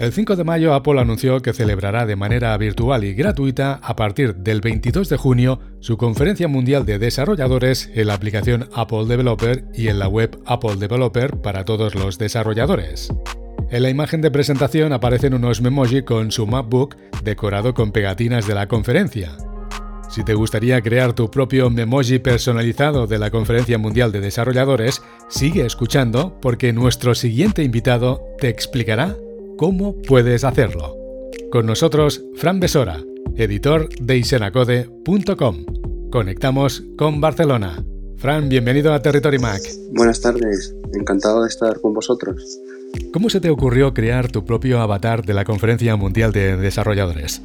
El 5 de mayo Apple anunció que celebrará de manera virtual y gratuita a partir del 22 de junio su conferencia mundial de desarrolladores en la aplicación Apple Developer y en la web Apple Developer para todos los desarrolladores. En la imagen de presentación aparecen unos memoji con su MacBook decorado con pegatinas de la conferencia. Si te gustaría crear tu propio memoji personalizado de la Conferencia Mundial de Desarrolladores, sigue escuchando porque nuestro siguiente invitado te explicará cómo puedes hacerlo. Con nosotros, Fran Besora, editor de isenacode.com. Conectamos con Barcelona. Fran, bienvenido a Territory Mac. Buenas tardes, encantado de estar con vosotros. ¿Cómo se te ocurrió crear tu propio avatar de la Conferencia Mundial de Desarrolladores?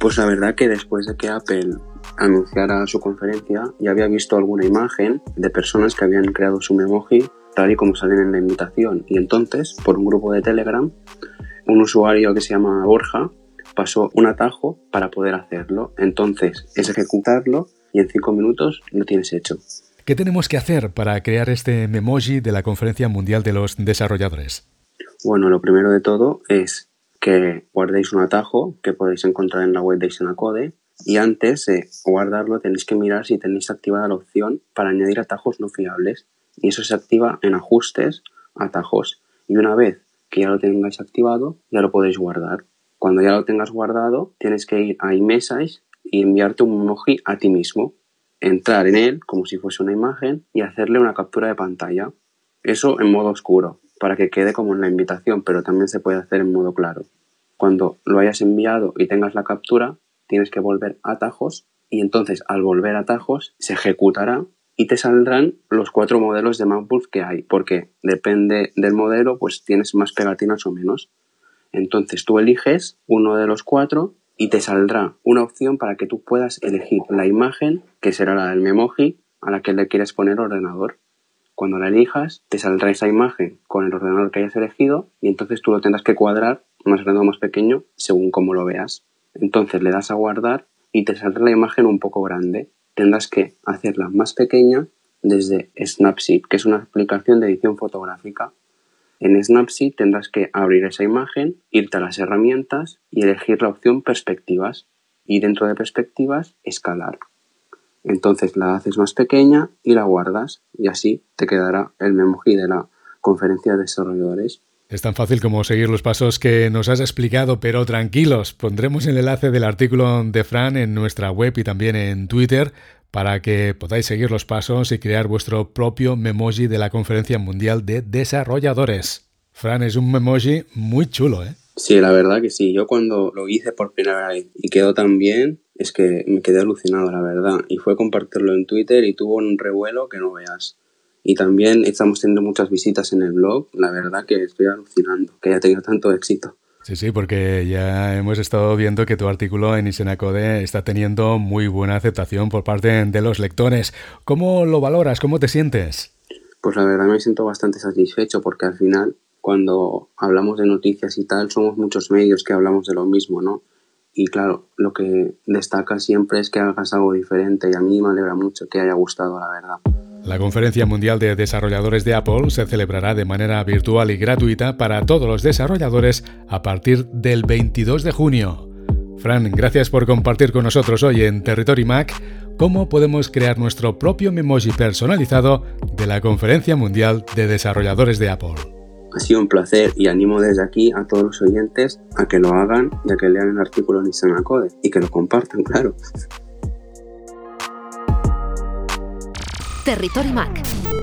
Pues la verdad que después de que Apple anunciara su conferencia, ya había visto alguna imagen de personas que habían creado su memoji tal y como salen en la invitación. Y entonces, por un grupo de Telegram, un usuario que se llama Borja pasó un atajo para poder hacerlo. Entonces, es ejecutarlo y en cinco minutos lo tienes hecho. ¿Qué tenemos que hacer para crear este memoji de la Conferencia Mundial de los Desarrolladores? Bueno, lo primero de todo es que guardéis un atajo que podéis encontrar en la web de Isenacode y antes de guardarlo tenéis que mirar si tenéis activada la opción para añadir atajos no fiables y eso se activa en ajustes, atajos y una vez que ya lo tengáis activado ya lo podéis guardar. Cuando ya lo tengas guardado tienes que ir a iMessage y enviarte un emoji a ti mismo, entrar en él como si fuese una imagen y hacerle una captura de pantalla. Eso en modo oscuro, para que quede como en la invitación, pero también se puede hacer en modo claro. Cuando lo hayas enviado y tengas la captura, tienes que volver a atajos y entonces al volver a atajos se ejecutará y te saldrán los cuatro modelos de MacBook que hay, porque depende del modelo, pues tienes más pegatinas o menos. Entonces tú eliges uno de los cuatro y te saldrá una opción para que tú puedas elegir la imagen, que será la del memoji, a la que le quieres poner ordenador. Cuando la elijas, te saldrá esa imagen con el ordenador que hayas elegido y entonces tú lo tendrás que cuadrar más grande o más pequeño según como lo veas. Entonces le das a guardar y te saldrá la imagen un poco grande tendrás que hacerla más pequeña desde Snapseed, que es una aplicación de edición fotográfica. En Snapseed tendrás que abrir esa imagen, irte a las herramientas y elegir la opción perspectivas. Y dentro de perspectivas, escalar. Entonces la haces más pequeña y la guardas y así te quedará el memoji de la conferencia de desarrolladores. Es tan fácil como seguir los pasos que nos has explicado, pero tranquilos, pondremos el enlace del artículo de Fran en nuestra web y también en Twitter para que podáis seguir los pasos y crear vuestro propio memoji de la Conferencia Mundial de Desarrolladores. Fran, es un memoji muy chulo, ¿eh? Sí, la verdad que sí. Yo cuando lo hice por primera vez y quedó tan bien, es que me quedé alucinado, la verdad. Y fue compartirlo en Twitter y tuvo un revuelo que no veas. Y también estamos teniendo muchas visitas en el blog. La verdad que estoy alucinando que haya tenido tanto éxito. Sí, sí, porque ya hemos estado viendo que tu artículo en Isenacode está teniendo muy buena aceptación por parte de los lectores. ¿Cómo lo valoras? ¿Cómo te sientes? Pues la verdad me siento bastante satisfecho porque al final cuando hablamos de noticias y tal somos muchos medios que hablamos de lo mismo, ¿no? Y claro, lo que destaca siempre es que hagas algo diferente y a mí me alegra mucho que haya gustado, la verdad. La Conferencia Mundial de Desarrolladores de Apple se celebrará de manera virtual y gratuita para todos los desarrolladores a partir del 22 de junio. Fran, gracias por compartir con nosotros hoy en Territory Mac cómo podemos crear nuestro propio memoji personalizado de la Conferencia Mundial de Desarrolladores de Apple. Ha sido un placer y animo desde aquí a todos los oyentes a que lo hagan y a que lean el artículo en Isanacode y que lo compartan, claro. Territory Mac